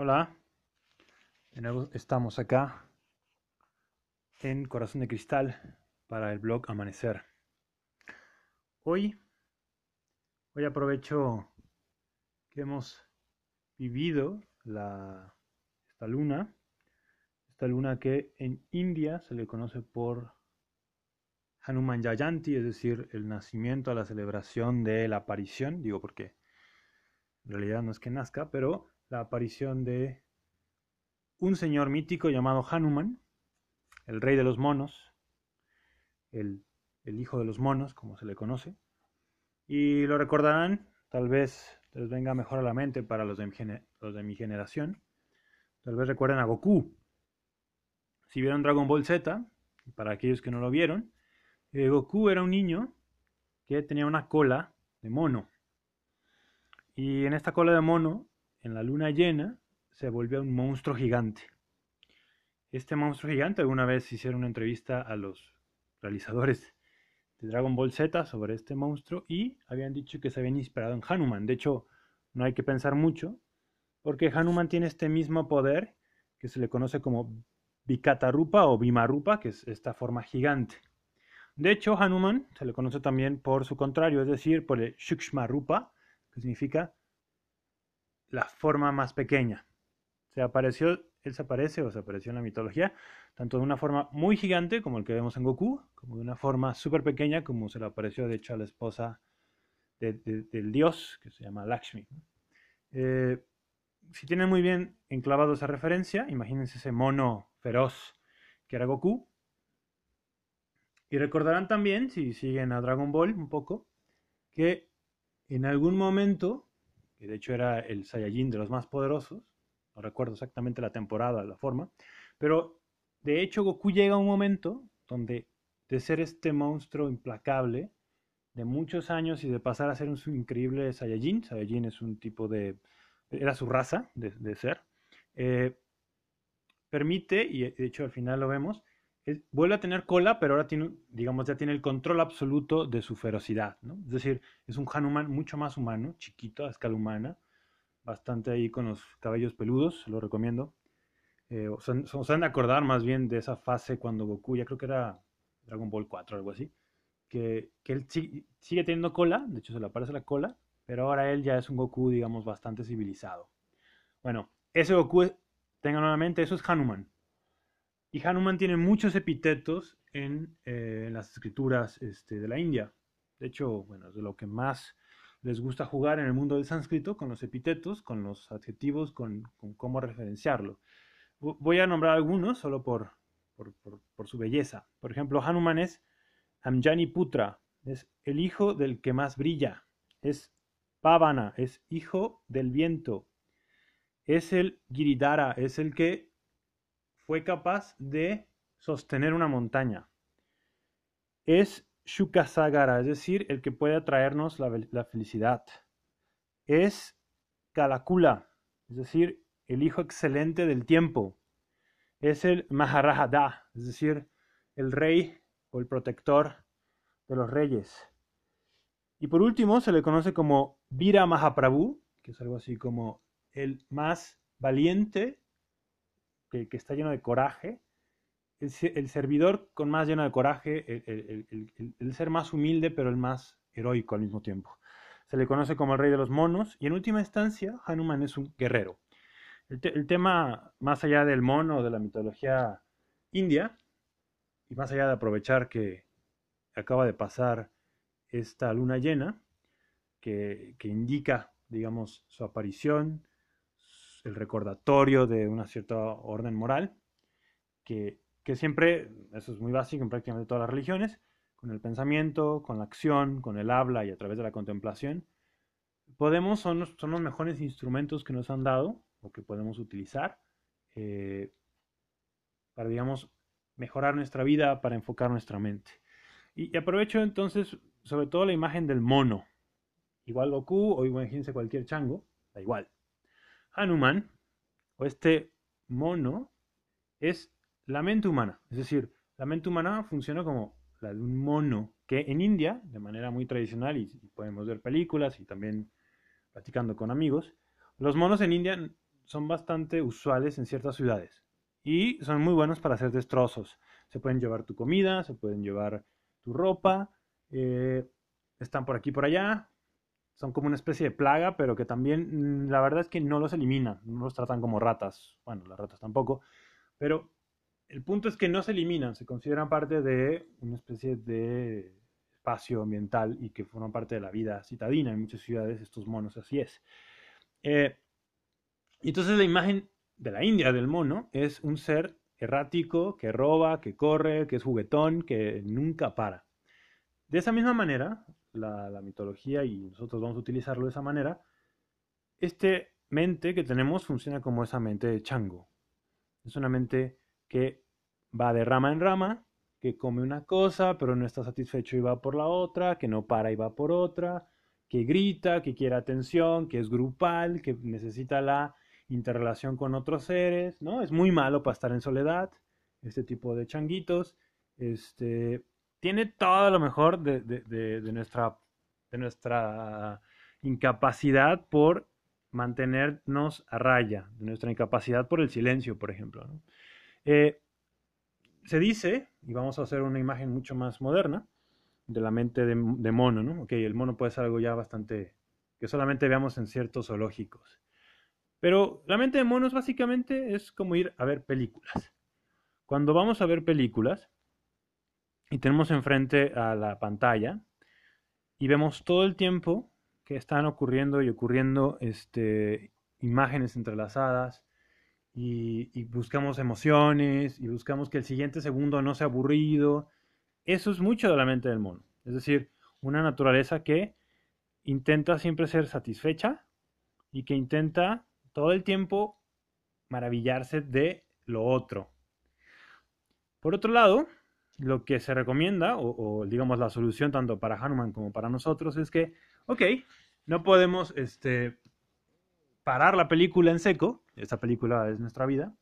Hola, estamos acá en Corazón de Cristal para el blog Amanecer. Hoy, hoy aprovecho que hemos vivido la, esta luna, esta luna que en India se le conoce por Hanuman Jayanti, es decir, el nacimiento, la celebración de la aparición, digo porque en realidad no es que nazca, pero la aparición de un señor mítico llamado Hanuman, el rey de los monos, el, hijo de los monos, como se le conoce. Y lo recordarán, tal vez les venga mejor a la mente para los de mi, los de mi generación. Tal vez recuerden a Goku. Si vieron Dragon Ball Z, para aquellos que no lo vieron, eh, Goku era un niño que tenía una cola de mono. Y en esta cola de mono en la luna llena se volvió un monstruo gigante. Este monstruo gigante, alguna vez hicieron una entrevista a los realizadores de Dragon Ball Z sobre este monstruo y habían dicho que se habían inspirado en Hanuman. De hecho, no hay que pensar mucho, porque Hanuman tiene este mismo poder que se le conoce como Vikatarupa o Bimarupa, que es esta forma gigante. De hecho, Hanuman se le conoce también por su contrario, es decir, por el Shukshmarupa, que significa la forma más pequeña. Se apareció, él se aparece o se apareció en la mitología, tanto de una forma muy gigante, como el que vemos en Goku, como de una forma súper pequeña, como se le apareció de hecho a la esposa del dios, que se llama Lakshmi. Eh, si tienen muy bien enclavado esa referencia, imagínense ese mono feroz que era Goku. Y recordarán también, si siguen a Dragon Ball un poco, que en algún momento que de hecho era el Saiyajin de los más poderosos, no recuerdo exactamente la temporada, la forma, pero de hecho Goku llega a un momento donde de ser este monstruo implacable de muchos años y de pasar a ser un increíble Saiyajin, Saiyajin es un tipo de, era su raza de, ser, eh, permite, y de hecho al final lo vemos, vuelve a tener cola, pero ahora tiene, digamos, ya tiene el control absoluto de su ferocidad, ¿no? Es decir, es un Hanuman mucho más humano, chiquito, a escala humana, bastante ahí con los cabellos peludos, lo recomiendo. Eh, o, se, han de acordar más bien de esa fase cuando Goku, ya creo que era Dragon Ball 4 o algo así, que, él sigue teniendo cola, de hecho se le aparece la cola, pero ahora él ya es un Goku, digamos, bastante civilizado. Bueno, ese Goku, tengan nuevamente, eso es Hanuman. Y Hanuman tiene muchos epítetos en, eh, las escrituras este, de la India. De hecho, bueno, es de lo que más les gusta jugar en el mundo del sánscrito, con los epítetos, con los adjetivos, con, cómo referenciarlo. Voy a nombrar algunos solo por, su belleza. Por ejemplo, Hanuman es Amjani Putra, es el hijo del que más brilla. Es Pavana, es hijo del viento. Es el Giridhara, es el que fue capaz de sostener una montaña. Es Shukasagara, es decir, el que puede atraernos la, felicidad. Es Kalakula, es decir, el hijo excelente del tiempo. Es el Maharajada, es decir, el rey o el protector de los reyes. Y por último se le conoce como Vira Mahaprabhu, que es algo así como el más valiente que, está lleno de coraje, el, servidor con más lleno de coraje, el, ser más humilde, pero el más heroico al mismo tiempo. Se le conoce como el rey de los monos y en última instancia Hanuman es un guerrero. El, tema, más allá del mono, de la mitología india, y más allá de aprovechar que acaba de pasar esta luna llena, que, que indica, digamos, su aparición, el recordatorio de una cierta orden moral, que, siempre, eso es muy básico en prácticamente todas las religiones, con el pensamiento, con la acción, con el habla y a través de la contemplación, podemos, son son los mejores instrumentos que nos han dado o que podemos utilizar eh, para, digamos, mejorar nuestra vida, para enfocar nuestra mente. Y, aprovecho entonces, sobre todo la imagen del mono. Igual Goku o imagínense cualquier chango, da igual. Hanuman, o este mono, es la mente humana. Es decir, la mente humana funciona como la de un mono, que en India, de manera muy tradicional, y, podemos ver películas y también platicando con amigos, los monos en India son bastante usuales en ciertas ciudades y son muy buenos para hacer destrozos. Se pueden llevar tu comida, se pueden llevar tu ropa, eh, están por aquí por allá, son como una especie de plaga, pero que también mm, la verdad es que no los eliminan, no los tratan como ratas, bueno, las ratas tampoco, pero el punto es que no se eliminan, se consideran parte de una especie de espacio ambiental y que forman parte de la vida citadina en muchas ciudades, estos monos, así es. Eh, entonces la imagen de la India del mono es un ser errático, que roba, que corre, que es juguetón, que nunca para. De esa misma manera, la, mitología y nosotros vamos a utilizarlo de esa manera, este mente que tenemos funciona como esa mente de chango. Es una mente que va de rama en rama, que come una cosa, pero no está satisfecho y va por la otra, que no para y va por otra, que grita, que quiere atención, que es grupal, que necesita la interrelación con otros seres, ¿no? Es muy malo para estar en soledad, este tipo de changuitos. Este, tiene todo lo mejor de, nuestra, de nuestra incapacidad por mantenernos a raya, de nuestra incapacidad por el silencio, por ejemplo. Eh, se dice, y vamos a hacer una imagen mucho más moderna, de la mente de, mono, ¿no? Ok, el mono puede ser algo ya bastante que solamente veamos en ciertos zoológicos. Pero la mente de monos básicamente es como ir a ver películas. Cuando vamos a ver películas, y tenemos enfrente a la pantalla y vemos todo el tiempo que están ocurriendo y ocurriendo este, imágenes entrelazadas y, y, buscamos emociones y buscamos que el siguiente segundo no sea aburrido. Eso es mucho de la mente del mono. Es decir, una naturaleza que intenta siempre ser satisfecha y que intenta todo el tiempo maravillarse de lo otro. Por otro lado, lo que se recomienda, o, digamos la solución tanto para Hanuman como para nosotros, es que, ok, no podemos este, parar la película en seco, esta película es nuestra vida,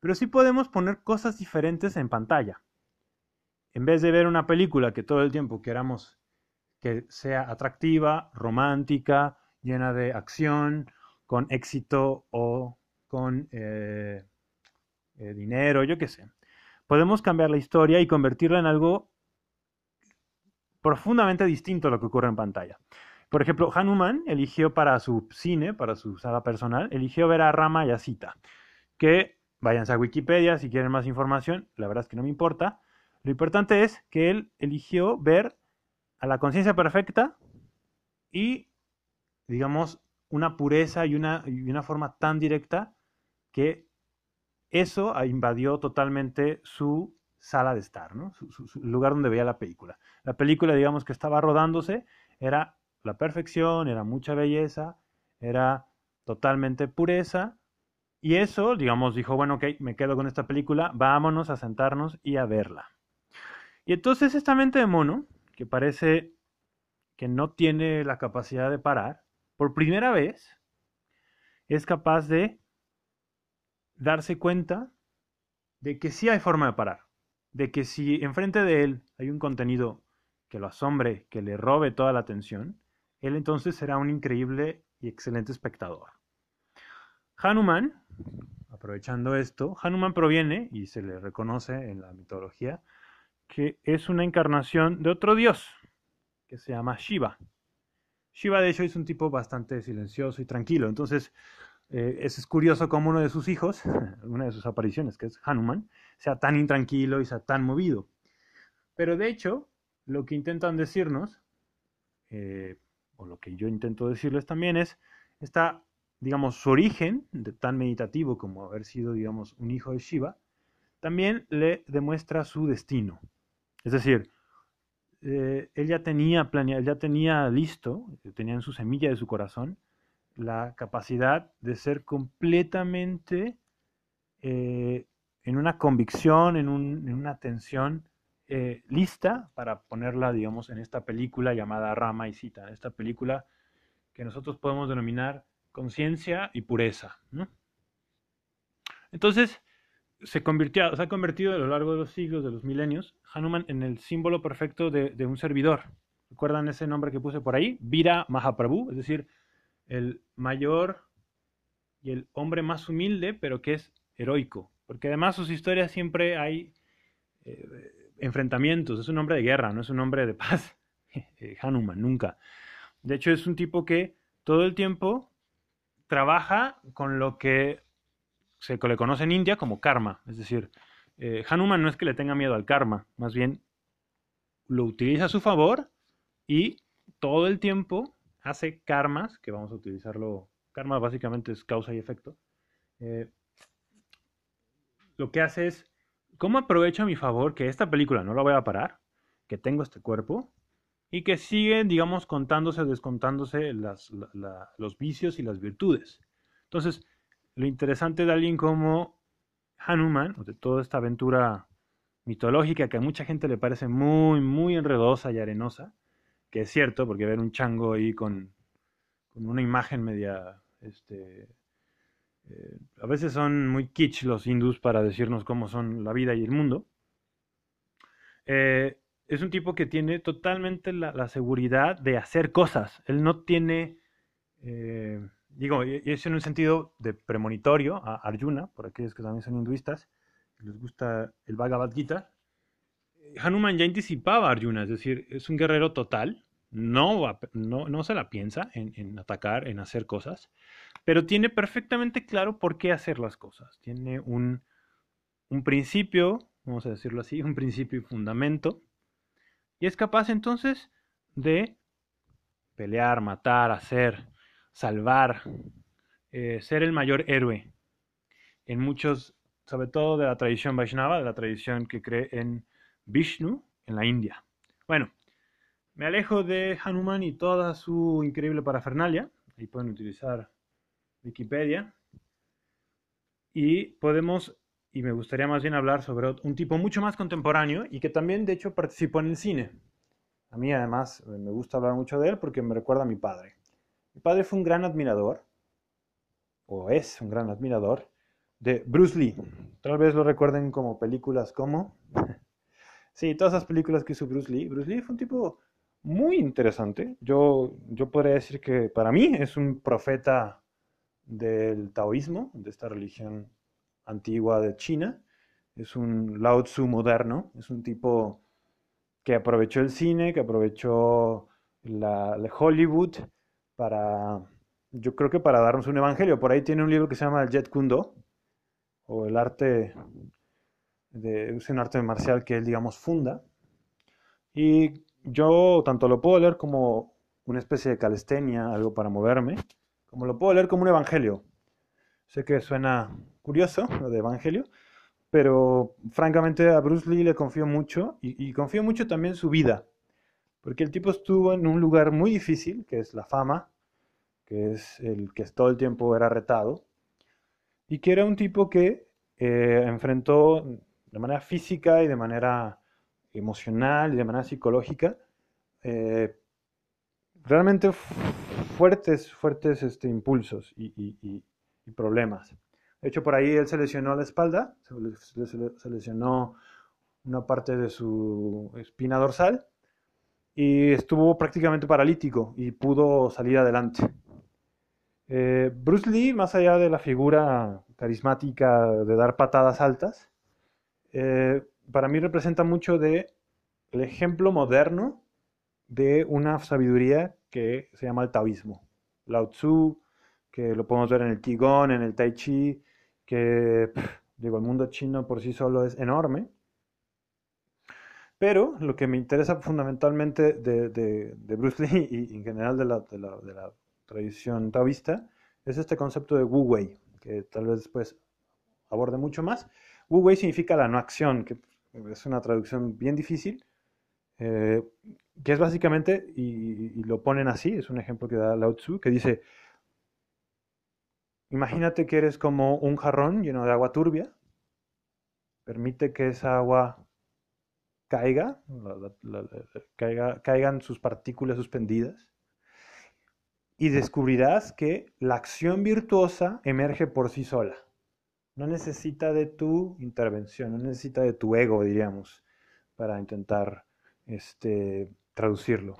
pero sí podemos poner cosas diferentes en pantalla. En vez de ver una película que todo el tiempo queramos que sea atractiva, romántica, llena de acción, con éxito o con eh, eh, dinero, yo qué sé podemos cambiar la historia y convertirla en algo profundamente distinto a lo que ocurre en pantalla. Por ejemplo, Hanuman eligió para su cine, para su sala personal, eligió ver a Rama y a Sita. Que váyanse a Wikipedia si quieren más información, la verdad es que no me importa. Lo importante es que él eligió ver a la conciencia perfecta y, digamos, una pureza y una, y una forma tan directa que eso invadió totalmente su sala de estar, ¿no? Su, lugar donde veía la película. La película, digamos, que estaba rodándose, era la perfección, era mucha belleza, era totalmente pureza. Y eso, digamos, dijo, bueno, ok, me quedo con esta película, vámonos a sentarnos y a verla. Y entonces esta mente de mono, que parece que no tiene la capacidad de parar, por primera vez es capaz de darse cuenta de que sí hay forma de parar, de que si enfrente de él hay un contenido que lo asombre, que le robe toda la atención, él entonces será un increíble y excelente espectador. Hanuman, aprovechando esto, Hanuman proviene, y se le reconoce en la mitología, que es una encarnación de otro dios, que se llama Shiva. Shiva, de hecho, es un tipo bastante silencioso y tranquilo. Entonces, eh, es, curioso cómo uno de sus hijos, una de sus apariciones, que es Hanuman, sea tan intranquilo y sea tan movido. Pero de hecho, lo que intentan decirnos, eh, o lo que yo intento decirles también es, está, digamos, su origen, de tan meditativo como haber sido, digamos, un hijo de Shiva, también le demuestra su destino. Es decir, eh, él ya tenía planeado, ya tenía listo, tenía en su semilla de su corazón, la capacidad de ser completamente eh, en una convicción, en, una atención eh, lista para ponerla, digamos, en esta película llamada Rama y Cita, esta película que nosotros podemos denominar conciencia y pureza. Entonces, se, convirtió, se ha convertido a lo largo de los siglos, de los milenios, Hanuman en el símbolo perfecto de un servidor. ¿Recuerdan ese nombre que puse por ahí? Vira Mahaprabhu, es decir, el mayor y el hombre más humilde, pero que es heroico. Porque además sus historias siempre hay eh, enfrentamientos. Es un hombre de guerra, no es un hombre de paz. Hanuman, nunca. De hecho, es un tipo que todo el tiempo trabaja con lo que se le conoce en India como karma. Es decir, eh, Hanuman no es que le tenga miedo al karma, más bien lo utiliza a su favor y todo el tiempo hace karmas, que vamos a utilizarlo, karma básicamente es causa y efecto. Eh, lo que hace es, ¿cómo aprovecho a mi favor que esta película no la voy a parar? Que tengo este cuerpo y que siguen, digamos, contándose o descontándose los vicios y las virtudes. Entonces, lo interesante de alguien como Hanuman, de toda esta aventura mitológica que a mucha gente le parece muy, muy enredosa y arenosa, que es cierto, porque ver un chango ahí con, una imagen media, este, eh, a veces son muy kitsch los hindús para decirnos cómo son la vida y el mundo. Eh, es un tipo que tiene totalmente la, seguridad de hacer cosas. Él no tiene, eh, digo, es en un sentido de premonitorio a Arjuna, por aquellos que también son hinduistas, les gusta el Bhagavad Gita. Hanuman ya anticipaba a Arjuna, es decir, es un guerrero total, no, no, no se la piensa en, atacar, en hacer cosas, pero tiene perfectamente claro por qué hacer las cosas. Tiene un, un principio, vamos a decirlo así, un principio y fundamento, y es capaz entonces de pelear, matar, hacer, salvar, eh, ser el mayor héroe. En muchos, sobre todo de la tradición Vaishnava, de la tradición que cree en Vishnu, en la India. Bueno, me alejo de Hanuman y toda su increíble parafernalia. Ahí pueden utilizar Wikipedia. Y podemos y me gustaría más bien hablar sobre un tipo mucho más contemporáneo y que también de hecho participó en el cine. A mí además me gusta hablar mucho de él porque me recuerda a mi padre. Mi padre fue un gran admirador, o es un gran admirador, de Bruce Lee. Tal vez lo recuerden como películas como... sí, todas esas películas que hizo Bruce Lee. Bruce Lee fue un tipo muy interesante. Yo, yo podría decir que para mí es un profeta del taoísmo, de esta religión antigua de China. Es un Lao Tzu moderno, es un tipo que aprovechó el cine, que aprovechó la, Hollywood para, yo creo que para darnos un evangelio. Por ahí tiene un libro que se llama el Jet Kundo, o el arte, de, un arte marcial que él, digamos, funda. Y yo tanto lo puedo leer como una especie de calistenia, algo para moverme, como lo puedo leer como un evangelio. Sé que suena curioso lo de Evangelio, pero francamente a Bruce Lee le confío mucho y, confío mucho también en su vida, porque el tipo estuvo en un lugar muy difícil, que es la fama, que es el que todo el tiempo era retado, y que era un tipo que eh, enfrentó de manera física y de manera emocional y de manera psicológica eh, realmente fuertes, fuertes este, impulsos y problemas. De hecho, por ahí él se lesionó la espalda, se, lesionó una parte de su espina dorsal y estuvo prácticamente paralítico y pudo salir adelante. Eh, Bruce Lee, más allá de la figura carismática de dar patadas altas, eh, para mí representa mucho de el ejemplo moderno de una sabiduría que se llama el taoísmo. Lao Tzu, que lo podemos ver en el Qigong, en el Tai Chi, que, digo, el mundo chino por sí solo es enorme. Pero lo que me interesa fundamentalmente de, Bruce Lee y en general de la, tradición taoísta es este concepto de Wu Wei, que tal vez después aborde mucho más. Wu Wei significa la no acción, que es una traducción bien difícil, eh, que es básicamente, y, y, lo ponen así, es un ejemplo que da Lao Tzu, que dice, Imagínate que eres como un jarrón lleno de agua turbia. Permite que esa agua caiga, caigan sus partículas suspendidas. Y descubrirás que la acción virtuosa emerge por sí sola. No necesita de tu intervención, no necesita de tu ego, diríamos, para intentar este, traducirlo.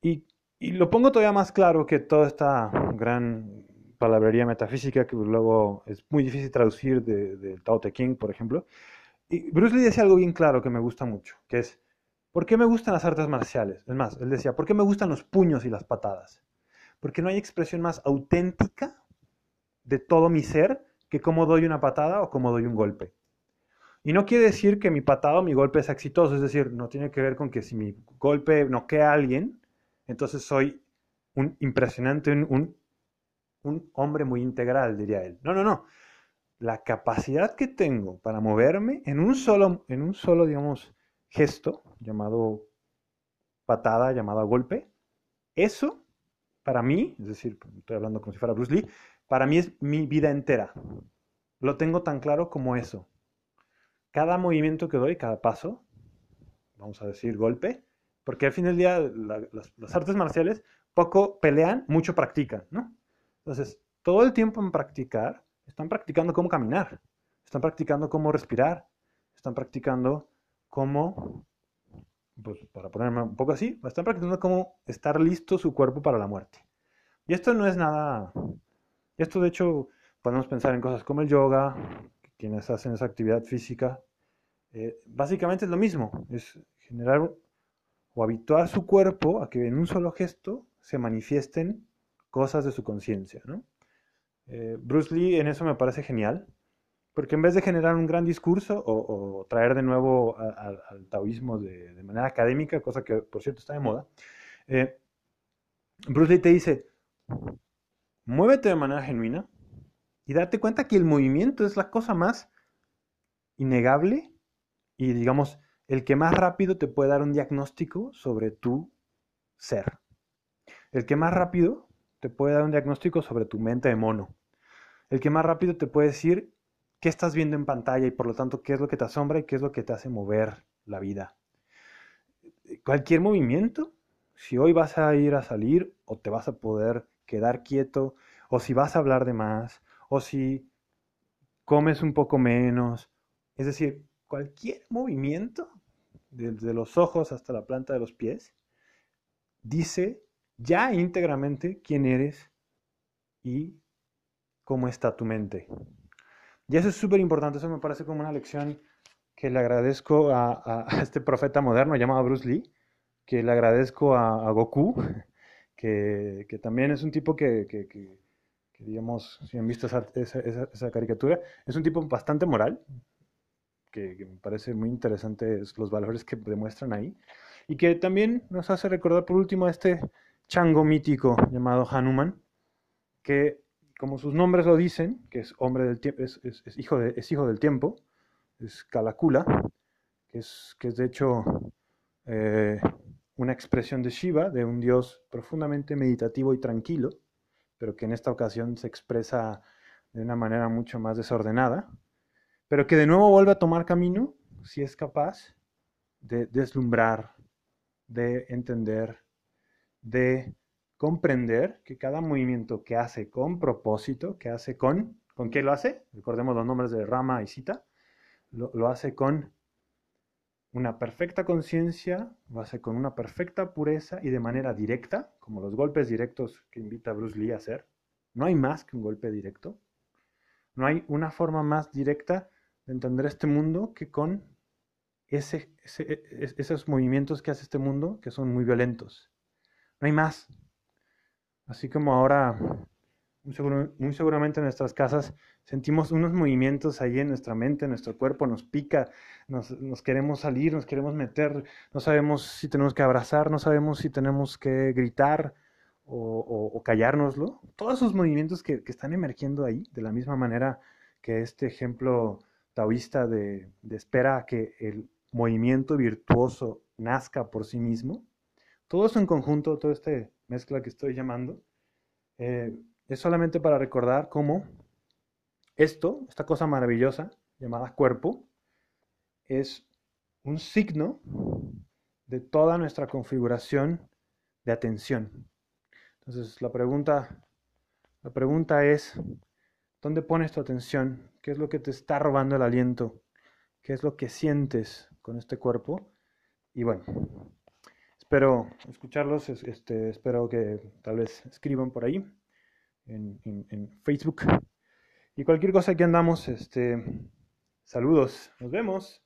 Y, lo pongo todavía más claro que toda esta gran palabrería metafísica que luego es muy difícil traducir del de Tao Te Ching, por ejemplo. Y Bruce Lee decía algo bien claro que me gusta mucho, que es, ¿por qué me gustan las artes marciales? Es más, él decía, ¿por qué me gustan los puños y las patadas? Porque no hay expresión más auténtica de todo mi ser que cómo doy una patada o cómo doy un golpe. Y no quiere decir que mi patada o mi golpe es exitoso, es decir, no tiene que ver con que si mi golpe noquea a alguien, entonces soy un impresionante, un, un hombre muy integral, diría él. No, no, no. La capacidad que tengo para moverme en un solo, en un solo digamos, gesto, llamado patada, llamado golpe, eso, para mí, es decir, estoy hablando como si fuera Bruce Lee, para mí es mi vida entera. Lo tengo tan claro como eso cada movimiento que doy, cada paso, vamos a decir golpe, porque al fin del día las, artes marciales poco pelean, mucho practican, ¿no? Entonces, todo el tiempo en practicar, están practicando cómo caminar, están practicando cómo respirar, están practicando cómo, pues para ponerme un poco así, están practicando cómo estar listo su cuerpo para la muerte. Y esto no es nada, esto de hecho podemos pensar en cosas como el yoga, quienes hacen esa actividad física, eh, básicamente es lo mismo, es generar o habituar su cuerpo a que en un solo gesto se manifiesten cosas de su conciencia. Eh, Bruce Lee en eso me parece genial, porque en vez de generar un gran discurso o, traer de nuevo al taoísmo de, manera académica, cosa que por cierto está de moda, eh, Bruce Lee te dice, muévete de manera genuina y date cuenta que el movimiento es la cosa más innegable y digamos, el que más rápido te puede dar un diagnóstico sobre tu ser. El que más rápido te puede dar un diagnóstico sobre tu mente de mono. El que más rápido te puede decir qué estás viendo en pantalla y por lo tanto qué es lo que te asombra y qué es lo que te hace mover la vida. Cualquier movimiento, si hoy vas a ir a salir o te vas a poder quedar quieto, o si vas a hablar de más, o si comes un poco menos, es decir, cualquier movimiento, desde los ojos hasta la planta de los pies, dice ya íntegramente quién eres y cómo está tu mente. Y eso es súper importante, eso me parece como una lección que le agradezco a, este profeta moderno llamado Bruce Lee, que le agradezco a, Goku, que, también es un tipo que, digamos, si han visto esa, esa, caricatura, es un tipo bastante moral, que, me parece muy interesante los valores que demuestran ahí. Y que también nos hace recordar por último a este chango mítico llamado Hanuman, que como sus nombres lo dicen, que es hombre del tiempo, es, hijo de, es hijo del tiempo, es Kalakula, que es, que es de hecho eh, una expresión de Shiva, de un dios profundamente meditativo y tranquilo, pero que en esta ocasión se expresa de una manera mucho más desordenada, pero que de nuevo vuelve a tomar camino si es capaz de deslumbrar, de entender, de comprender que cada movimiento que hace con propósito, que hace con, ¿con qué lo hace? Recordemos los nombres de Rama y Sita, lo, lo hace con una perfecta conciencia, lo hace con una perfecta pureza y de manera directa, como los golpes directos que invita Bruce Lee a hacer. No hay más que un golpe directo. No hay una forma más directa de entender este mundo que con e, esos movimientos que hace este mundo que son muy violentos. No hay más. Así como ahora, muy, seguramente en nuestras casas sentimos unos movimientos ahí en nuestra mente, en nuestro cuerpo, nos pica, nos, queremos salir, nos queremos meter, no sabemos si tenemos que abrazar, no sabemos si tenemos que gritar o, o, callárnoslo. Todos esos movimientos que, que están emergiendo ahí, de la misma manera que este ejemplo taoísta de, espera que el movimiento virtuoso nazca por sí mismo, todo eso en conjunto, toda esta mezcla que estoy llamando, eh, es solamente para recordar cómo esto, esta cosa maravillosa llamada cuerpo, es un signo de toda nuestra configuración de atención. Entonces la pregunta, la pregunta es, ¿dónde pones tu atención? ¿Qué es lo que te está robando el aliento? ¿Qué es lo que sientes con este cuerpo? Y bueno, espero escucharlos, este, espero que tal vez escriban por ahí. En, en Facebook. Y cualquier cosa que andamos, este, saludos, nos vemos.